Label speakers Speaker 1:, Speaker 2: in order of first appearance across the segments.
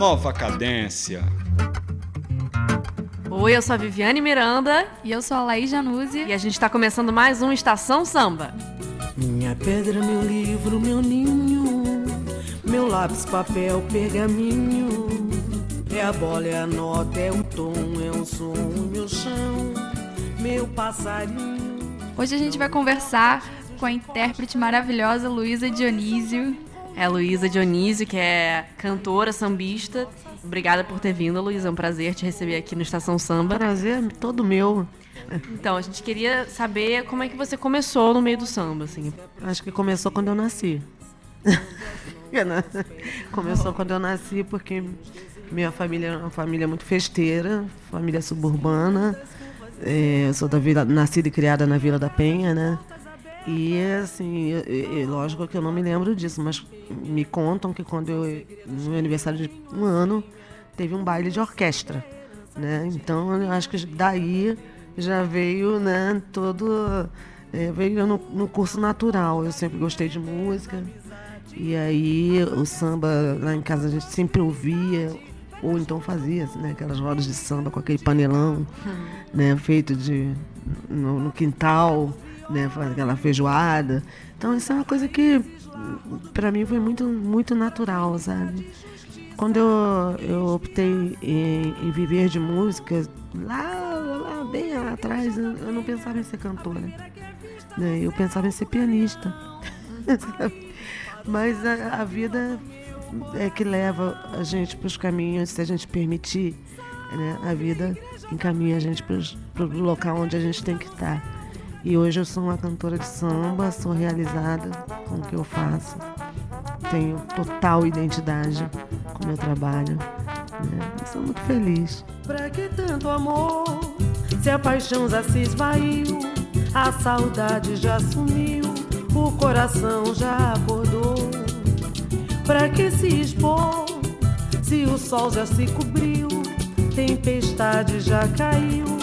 Speaker 1: nova cadência.
Speaker 2: Oi, eu sou a Viviane Miranda.
Speaker 3: E eu sou a Laís Januzzi.
Speaker 2: E a gente está começando mais um Estação Samba.
Speaker 4: Minha pedra, meu livro, meu ninho, meu lápis, papel, pergaminho. É a bola, é a nota, é o tom, é o som, meu chão, meu passarinho.
Speaker 3: Hoje a gente vai conversar com a intérprete maravilhosa Luísa Dionísio.
Speaker 2: É a Luísa Dionísio, que é cantora, sambista. Obrigada por ter vindo, Luísa. É um prazer te receber aqui no Estação Samba.
Speaker 4: Prazer todo meu.
Speaker 2: Então, a gente queria saber como é que você começou no meio do samba, assim.
Speaker 4: Acho que começou quando eu nasci. começou quando eu nasci porque minha família é uma família muito festeira, família suburbana. É, eu sou da vila, nascida e criada na Vila da Penha, né? E assim, lógico que eu não me lembro disso, mas me contam que quando eu, no meu aniversário de um ano, teve um baile de orquestra, né? Então eu acho que daí já veio, né, todo. É, veio no, no curso natural. Eu sempre gostei de música. E aí o samba lá em casa a gente sempre ouvia, ou então fazia, né, aquelas rodas de samba com aquele panelão, hum. né, feito de no, no quintal né, aquela feijoada. Então isso é uma coisa que para mim foi muito muito natural, sabe? Quando eu, eu optei em, em viver de música, lá, lá bem atrás, eu, não pensava em ser cantora. Né? Eu pensava em ser pianista. Mas a, a, vida é que leva a gente para os caminhos, se a gente permitir, né? a vida encaminha a gente para o local onde a gente tem que estar. E hoje eu sou uma cantora de samba, sou realizada com o que eu faço. Tenho total identidade com o meu trabalho. Né? Sou muito feliz. Pra que tanto amor? Se a paixão já se esvaiu, a saudade já sumiu, o coração já acordou. Pra que se expor? Se o sol já se cobriu, tempestade já caiu,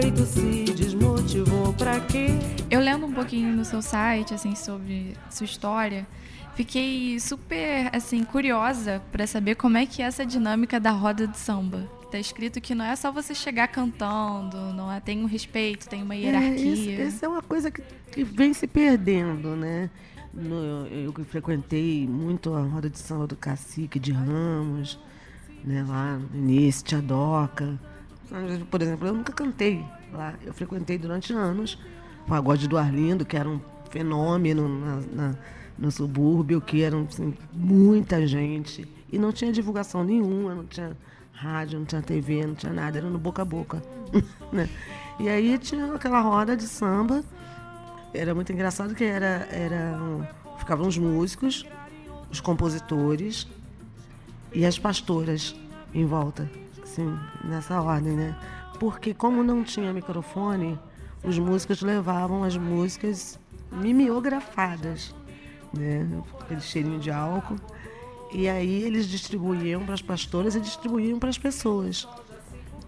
Speaker 4: peito se desmotivou pra quê?
Speaker 3: Eu lendo um pouquinho no seu site, assim, sobre sua história, fiquei super, assim, curiosa para saber como é que é essa dinâmica da roda de samba. Tá escrito que não é só você chegar cantando, não é, tem um respeito, tem uma é, hierarquia.
Speaker 4: É, isso, é uma coisa que, que vem se perdendo, né? No, eu, eu frequentei muito a roda de samba do Cacique de Ramos, né, lá no início, Tia Doca. Por exemplo, eu nunca cantei lá. Eu frequentei durante anos o pagode do Arlindo, que era um fenômeno na, na, no subúrbio, que era assim, muita gente. E não tinha divulgação nenhuma, não tinha rádio, não tinha TV, não tinha nada, era no boca a boca. né? E aí tinha aquela roda de samba. Era muito engraçado que era, era ficavam os músicos, os compositores e as pastoras em volta assim, nessa ordem, né? Porque como não tinha microfone, os músicos levavam as músicas mimeografadas, né? Aquele cheirinho de álcool. E aí eles distribuíam para as pastoras e distribuíam para as pessoas.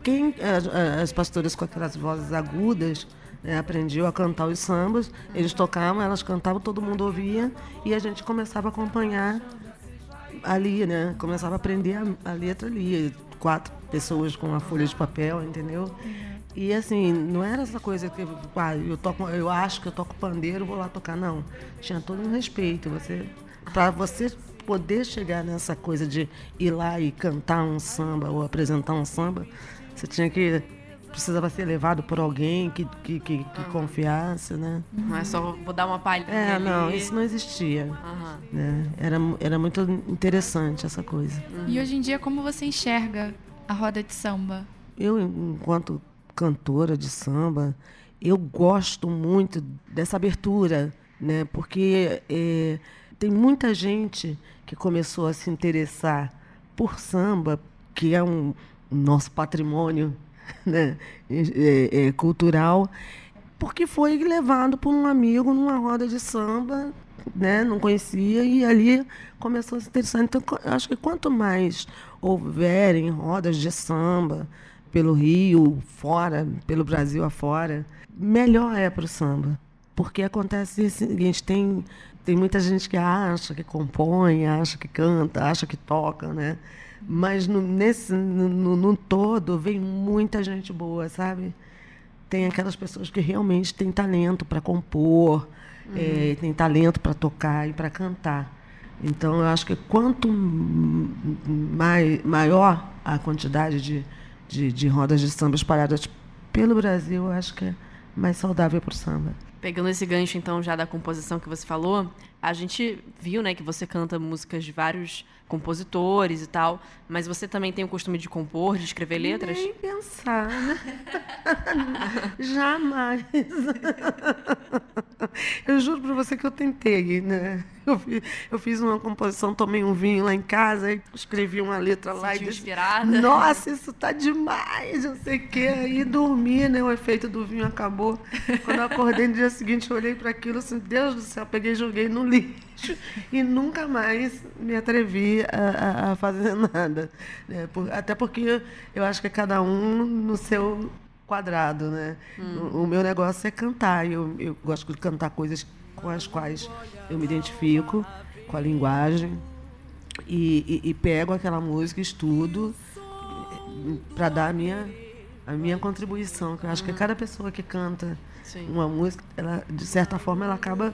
Speaker 4: Quem as, as, pastoras com aquelas vozes agudas né, aprendiam a cantar os sambas, eles tocavam, elas cantavam, todo mundo ouvia e a gente começava a acompanhar ali, né? Começava a aprender a, a letra ali quatro pessoas com uma folha de papel, entendeu? Uhum. E assim, não era essa coisa que ah, eu toco, eu acho que eu toco pandeiro, vou lá tocar, não. Tinha todo um respeito. Você, para você poder chegar nessa coisa de ir lá e cantar um samba ou apresentar um samba, você tinha que precisava ser levado por alguém que, que, que, que ah. confiasse, né?
Speaker 2: Não é só vou dar uma palha.
Speaker 4: É, ali. não, isso não existia. Uhum. Né? Era, era muito interessante essa coisa.
Speaker 3: Uhum. E hoje em dia, como você enxerga a roda de samba?
Speaker 4: Eu, enquanto cantora de samba, eu gosto muito dessa abertura, né? Porque é, tem muita gente que começou a se interessar por samba, que é um nosso patrimônio né, é, é, cultural, porque foi levado por um amigo numa roda de samba, né, não conhecia, e ali começou a se interessar. Então, acho que quanto mais houverem rodas de samba pelo Rio, fora, pelo Brasil afora, melhor é para o samba. Porque acontece o seguinte, tem tem muita gente que acha que compõe, acha que canta, acha que toca, né? Mas no, nesse, no, no todo vem muita gente boa, sabe? Tem aquelas pessoas que realmente têm talento para compor, uhum. é, têm talento para tocar e para cantar. Então, eu acho que quanto mai, maior a quantidade de, de, de rodas de samba espalhadas pelo Brasil, eu acho que é mais saudável para o samba.
Speaker 2: Pegando esse gancho, então, já da composição que você falou, a gente viu, né, que você canta músicas de vários compositores e tal, mas você também tem o costume de compor, de escrever letras?
Speaker 4: Nem pensar, né? Jamais. eu juro para você que eu tentei, né? Eu fiz, eu fiz, uma composição, tomei um vinho lá em casa, escrevi uma letra lá
Speaker 2: Sentiu
Speaker 4: e disse,
Speaker 2: inspirada.
Speaker 4: Nossa, isso tá demais, não sei o quê. Aí dormi, né? O efeito do vinho acabou. Quando eu acordei no dia seguinte, eu olhei para aquilo assim, Deus do céu, peguei e joguei no lixo e nunca mais me atrevi a, a, a fazer nada. Né? Por, até porque eu acho que é cada um no seu quadrado, né? Hum. O, o, meu negócio é cantar. Eu, eu gosto de cantar coisas com as quais eu me identifico, com a linguagem, e, e, e pego aquela música, estudo, para dar a minha, a minha contribuição. Que eu acho que cada pessoa que canta Sim. uma música, ela, de certa forma, ela acaba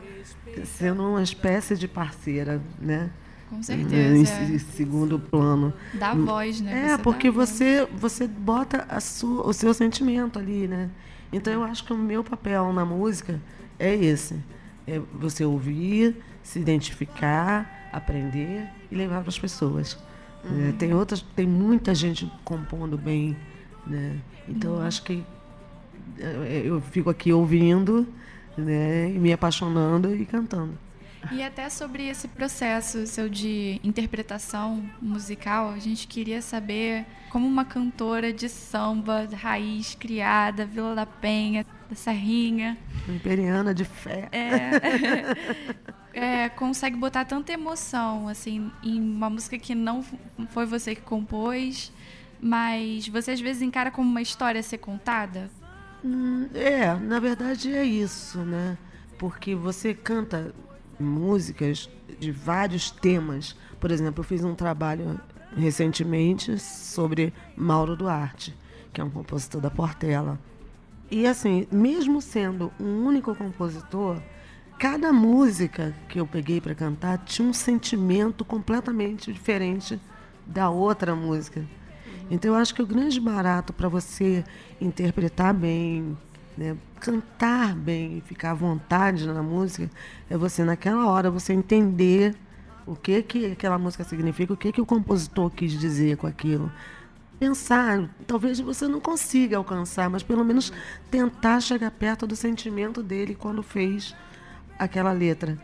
Speaker 4: sendo uma espécie de parceira, né?
Speaker 3: Com certeza.
Speaker 4: Em, é. segundo plano.
Speaker 3: Dá voz, né?
Speaker 4: É, você porque você, você bota a sua, o seu sentimento ali, né? Então eu acho que o meu papel na música é esse. É você ouvir, se identificar, aprender e levar para as pessoas. Uhum. É, tem outras, tem muita gente compondo bem, né? Então uhum. eu acho que eu fico aqui ouvindo, né, me apaixonando e cantando.
Speaker 3: E até sobre esse processo seu de interpretação musical, a gente queria saber como uma cantora de samba, raiz, criada, Vila da Penha, da Serrinha.
Speaker 4: Imperiana de fé.
Speaker 3: É, é, consegue botar tanta emoção assim em uma música que não foi você que compôs, mas você às vezes encara como uma história a ser contada?
Speaker 4: É, na verdade é isso, né? Porque você canta músicas de vários temas. Por exemplo, eu fiz um trabalho recentemente sobre Mauro Duarte, que é um compositor da Portela. E assim, mesmo sendo um único compositor, cada música que eu peguei para cantar tinha um sentimento completamente diferente da outra música. Então eu acho que o grande barato para você interpretar bem, né, cantar bem, ficar à vontade na música, é você naquela hora você entender o que que aquela música significa, o que que o compositor quis dizer com aquilo. Pensar, talvez você não consiga alcançar, mas pelo menos tentar chegar perto do sentimento dele quando fez aquela letra.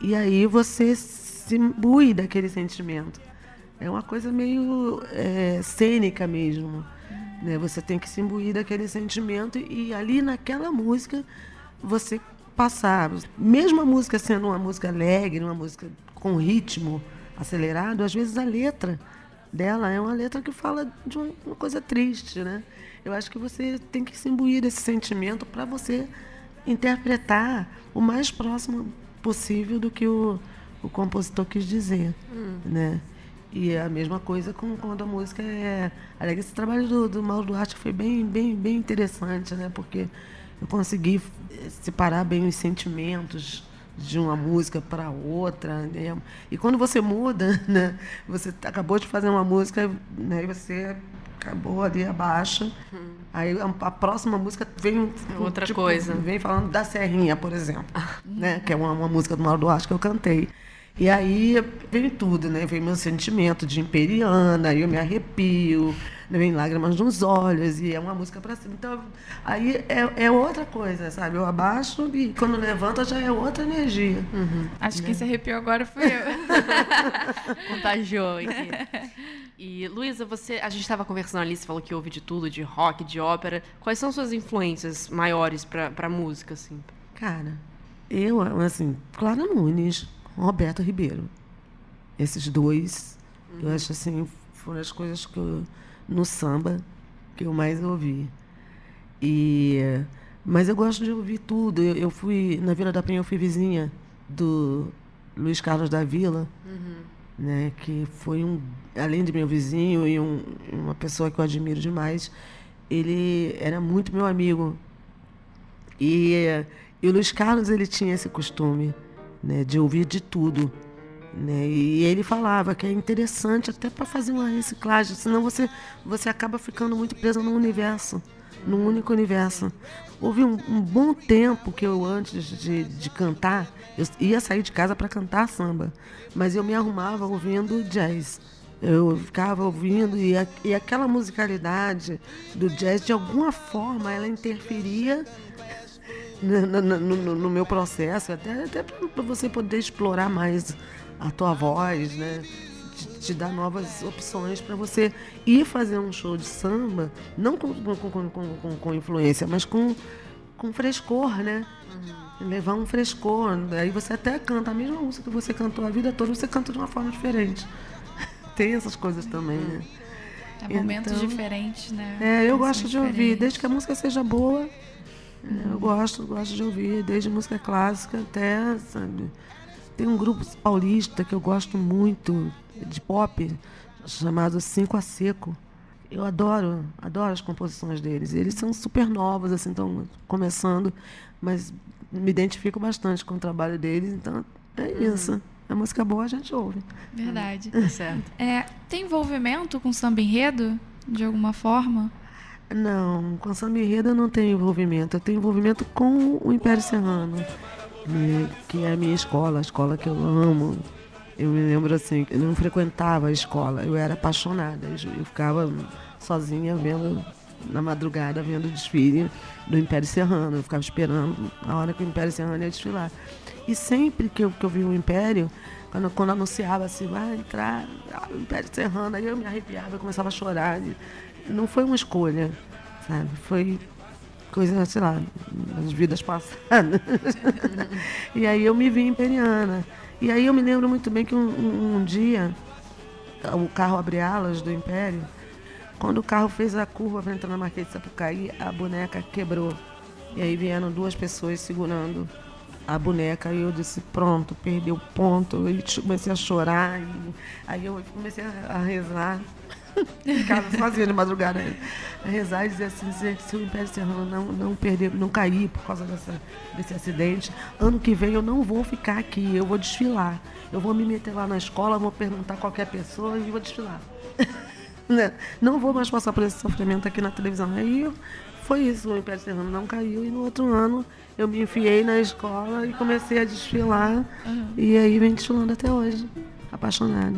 Speaker 4: E aí você se imbui daquele sentimento. É uma coisa meio é, cênica mesmo. Né? Você tem que se imbuir daquele sentimento e ali naquela música você passar. Mesmo a música sendo uma música alegre, uma música com ritmo acelerado, às vezes a letra dela é uma letra que fala de uma coisa triste, né? Eu acho que você tem que se imbuir desse sentimento para você interpretar o mais próximo possível do que o, o compositor quis dizer, hum. né? E é a mesma coisa com quando a música é. Aliás, esse trabalho do, do Mauro Duarte foi bem, bem, bem interessante, né? Porque eu consegui separar bem os sentimentos de uma música para outra. Né? E quando você muda, né? Você acabou de fazer uma música, né? E você acabou ali abaixo. Hum. Aí a, a, próxima música vem
Speaker 2: é outra tipo, coisa.
Speaker 4: Vem falando da Serrinha, por exemplo, né? Que é uma, uma música do Mauro Duarte que eu cantei. E aí vem tudo, né? Vem meu sentimento de imperiana, aí eu me arrepio, né? vem lágrimas nos olhos, e é uma música para cima. Então, aí é, é outra coisa, sabe? Eu abaixo e quando levanta já é outra energia.
Speaker 3: Uhum. Acho né? que quem se arrepiou agora foi eu.
Speaker 2: Contagiou aqui. E, Luísa, você, a gente estava conversando ali, você falou que ouve de tudo, de rock, de ópera. Quais são suas influências maiores para música, assim?
Speaker 4: Cara, eu, assim, Clara Nunes, Roberto Ribeiro. Esses dois, uhum. eu acho assim, foram as coisas que eu, no samba que eu mais ouvi. E, mas eu gosto de ouvir tudo. Eu, eu fui, na Vila da Penha, eu fui vizinha do Luiz Carlos da Vila, né, que foi um, além de meu vizinho e um, uma pessoa que eu admiro demais, ele era muito meu amigo. E, e o Luiz Carlos ele tinha esse costume né, de ouvir de tudo. Né? E ele falava que é interessante até para fazer uma reciclagem, senão você, você acaba ficando muito preso no universo, num único universo. Houve um, um bom tempo que eu, antes de, de cantar, eu ia sair de casa para cantar samba, mas eu me arrumava ouvindo jazz. Eu ficava ouvindo e, a, e aquela musicalidade do jazz, de alguma forma, ela interferia no, no, no, meu processo, até, até para você poder explorar mais a tua voz, né? Te, te dar novas opções para você ir fazer um show de samba, não com, com, com, com, com influência, mas com, com frescor, né? Uhum. Levar um frescor. Aí você até canta a mesma música que você cantou a vida toda, você canta de uma forma diferente. Tem essas coisas também, né?
Speaker 3: É momentos então, diferentes, né?
Speaker 4: É, eu gosto de ouvir, desde que a música seja boa, eu gosto, gosto de ouvir, desde música clássica até, sabe? Tem um grupo paulista que eu gosto muito, de pop, chamado Cinco a Seco. Eu adoro, adoro as composições deles. Eles são super novos, assim, estão começando, mas me identifico bastante com o trabalho deles, então é uhum. isso. A música boa a gente ouve.
Speaker 3: Verdade. É certo. É, tem envolvimento com samba enredo, de alguma forma?
Speaker 4: Não, com samba enredo eu não tenho envolvimento. Eu tenho envolvimento com o Império Serrano, que é a minha escola, a escola que eu amo. Eu me lembro assim, eu não frequentava a escola, eu era apaixonada. Eu ficava sozinha vendo, na madrugada, vendo o desfile do Império Serrano. Eu ficava esperando a hora que o Império Serrano ia desfilar. E sempre que eu, que eu vi o Império, quando, quando anunciava assim, vai entrar o Império Serrano, aí eu me arrepiava, eu começava a chorar não foi uma escolha, sabe? Foi coisa, sei lá, das vidas passadas. e aí eu me vi imperiana. E aí eu me lembro muito bem que um, um, um dia o carro abre alas do Império. Quando o carro fez a curva para entrar na Marquês de Sapucaí, a boneca quebrou. E aí vieram duas pessoas segurando a boneca e eu disse, pronto, perdeu ponto. E comecei a chorar. E aí eu comecei a rezar em casa sozinha de madrugada. Rezar e dizer assim, gente, se o Império Serrano não, não perder, não cair por causa dessa, desse acidente, ano que vem eu não vou ficar aqui, eu vou desfilar. Eu vou me meter lá na escola, vou perguntar a qualquer pessoa e vou desfilar. Né? não vou mais passar por esse sofrimento aqui na televisão. Aí foi isso, o Império Serrano não caiu e no outro ano eu me enfiei na escola e comecei a desfilar. Uhum. E aí vem desfilando até hoje, apaixonada.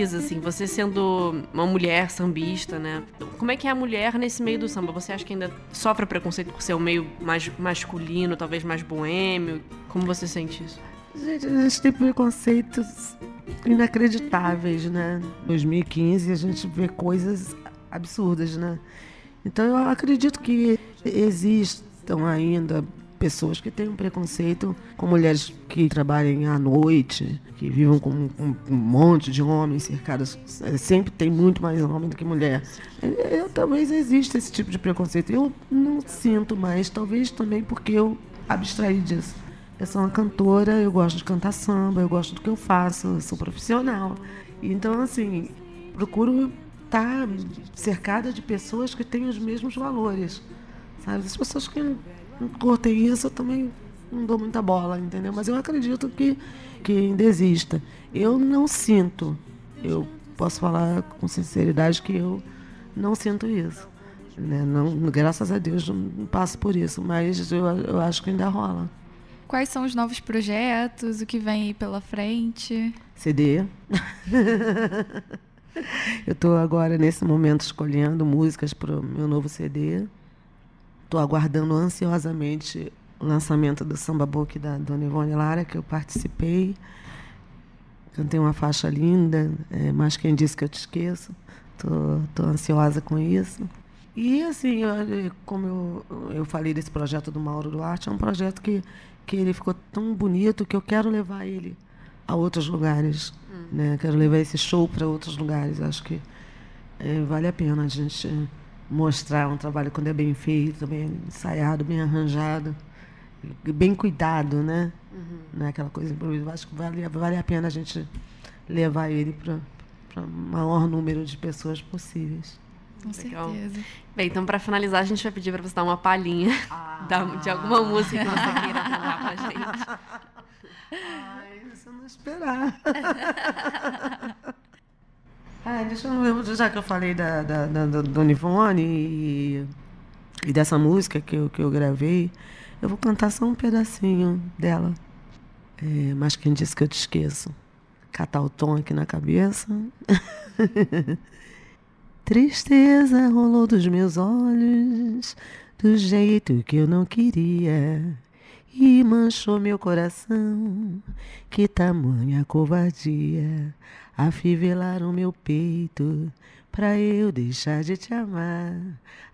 Speaker 2: Luísa, assim, você sendo uma mulher sambista, né? Como é que é a mulher nesse meio do samba? Você acha que ainda sofre preconceito por ser um meio mais masculino, talvez mais boêmio? Como você sente isso?
Speaker 4: Gente, a gente tem preconceitos inacreditáveis, né? Em 2015 a gente vê coisas absurdas, né? Então eu acredito que existam ainda pessoas que têm um preconceito com mulheres que trabalhem à noite, que vivam com, com um monte de homens cercados. É, sempre tem muito mais homem do que mulher. Eu, talvez exista esse tipo de preconceito. Eu não sinto mais, talvez também porque eu abstraí disso. Eu sou uma cantora, eu gosto de cantar samba, eu gosto do que eu faço, eu sou profissional. Então, assim, procuro estar cercada de pessoas que têm os mesmos valores. Sabe? As pessoas que cortei isso, eu também não dou muita bola, entendeu? Mas eu acredito que, que ainda exista. Eu não sinto, eu posso falar com sinceridade que eu não sinto isso. Né? Não, graças a Deus não passo por isso, mas eu, eu acho que ainda rola.
Speaker 3: Quais são os novos projetos? O que vem aí pela frente?
Speaker 4: CD. eu estou agora, nesse momento, escolhendo músicas para o meu novo CD. Estou aguardando ansiosamente o lançamento do Samba Book da Dona Ivone Lara, que eu participei. Cantei uma faixa linda, é, mas quem disse que eu te esqueço. Estou ansiosa com isso. E, assim, eu, como eu, eu falei desse projeto do Mauro Duarte, é um projeto que, que ele ficou tão bonito que eu quero levar ele a outros lugares. Hum. Né? Quero levar esse show para outros lugares. Acho que é, vale a pena a gente mostrar um trabalho quando é bem feito, bem ensaiado, bem arranjado. bem cuidado, né? Não é aquela coisa improvisada. Acho que vale, vale a pena a gente levar ele para o maior número de pessoas possíveis.
Speaker 3: Com
Speaker 2: Legal.
Speaker 3: certeza.
Speaker 2: Bem, então pra finalizar, a gente vai pedir pra você dar uma palhinha da- de alguma música que você queira cantar pra gente.
Speaker 4: Ai, se eu não esperar. Ai, deixa eu já que eu falei da, da, da, da Dona Ivone e, e dessa música que eu, que eu gravei, eu vou cantar só um pedacinho dela. É, mas quem disse que eu te esqueço? Catar o tom aqui na cabeça. Tristeza rolou dos meus olhos do jeito que eu não queria e manchou meu coração. Que tamanha covardia afivelaram meu peito pra eu deixar de te amar.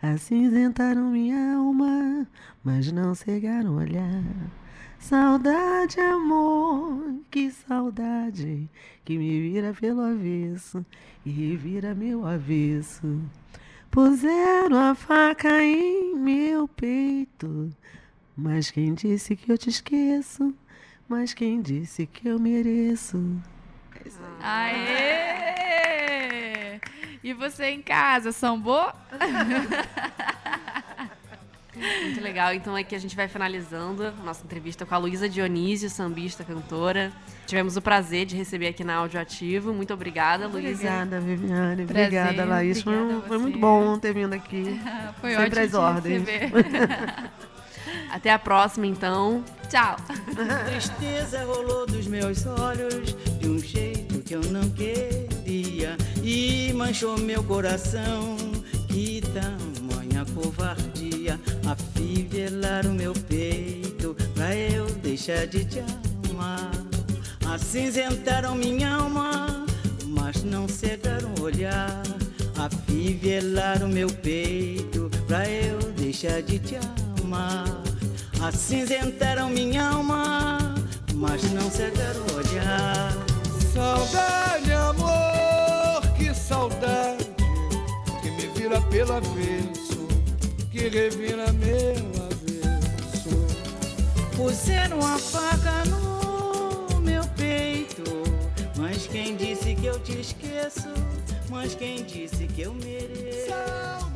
Speaker 4: Acinzentaram minha alma, mas não cegaram olhar. Saudade, amor, que saudade que me vira pelo avesso e revira meu avesso. Puseram a faca em meu peito, mas quem disse que eu te esqueço? Mas quem disse que eu mereço?
Speaker 3: Aê! E você em casa, sambou?
Speaker 2: Muito legal. Então aqui a gente vai finalizando a nossa entrevista com a Luísa Dionísio, sambista, cantora. Tivemos o prazer de receber aqui na Áudio Ativo. Muito obrigada, Luísa.
Speaker 4: Obrigada, Viviane.
Speaker 3: Prazer,
Speaker 4: Obrigada, Laís. Foi,
Speaker 3: obrigada a
Speaker 4: foi muito bom ter vindo aqui.
Speaker 3: Foi
Speaker 4: Sempre
Speaker 3: ótimo
Speaker 4: às
Speaker 3: te
Speaker 4: ordens.
Speaker 2: Até a próxima, então.
Speaker 3: Tchau.
Speaker 1: Tristeza rolou dos meus olhos de um jeito que eu não queria e manchou meu coração. Que tamanha covardia afivelar o meu peito pra eu deixar de te amar. Acinzentaram minha alma, mas não cegaram o olhar. Afivelaram meu peito pra eu deixar de te amar. Acinzentaram minha alma, mas não cegaram o olhar.
Speaker 5: Saudade, amor, que saudade que me vira pelo avesso, que revira meu avesso.
Speaker 1: Puseram a faca no meu peito, mas quem disse que eu te esqueço? Mas quem disse que eu mereço?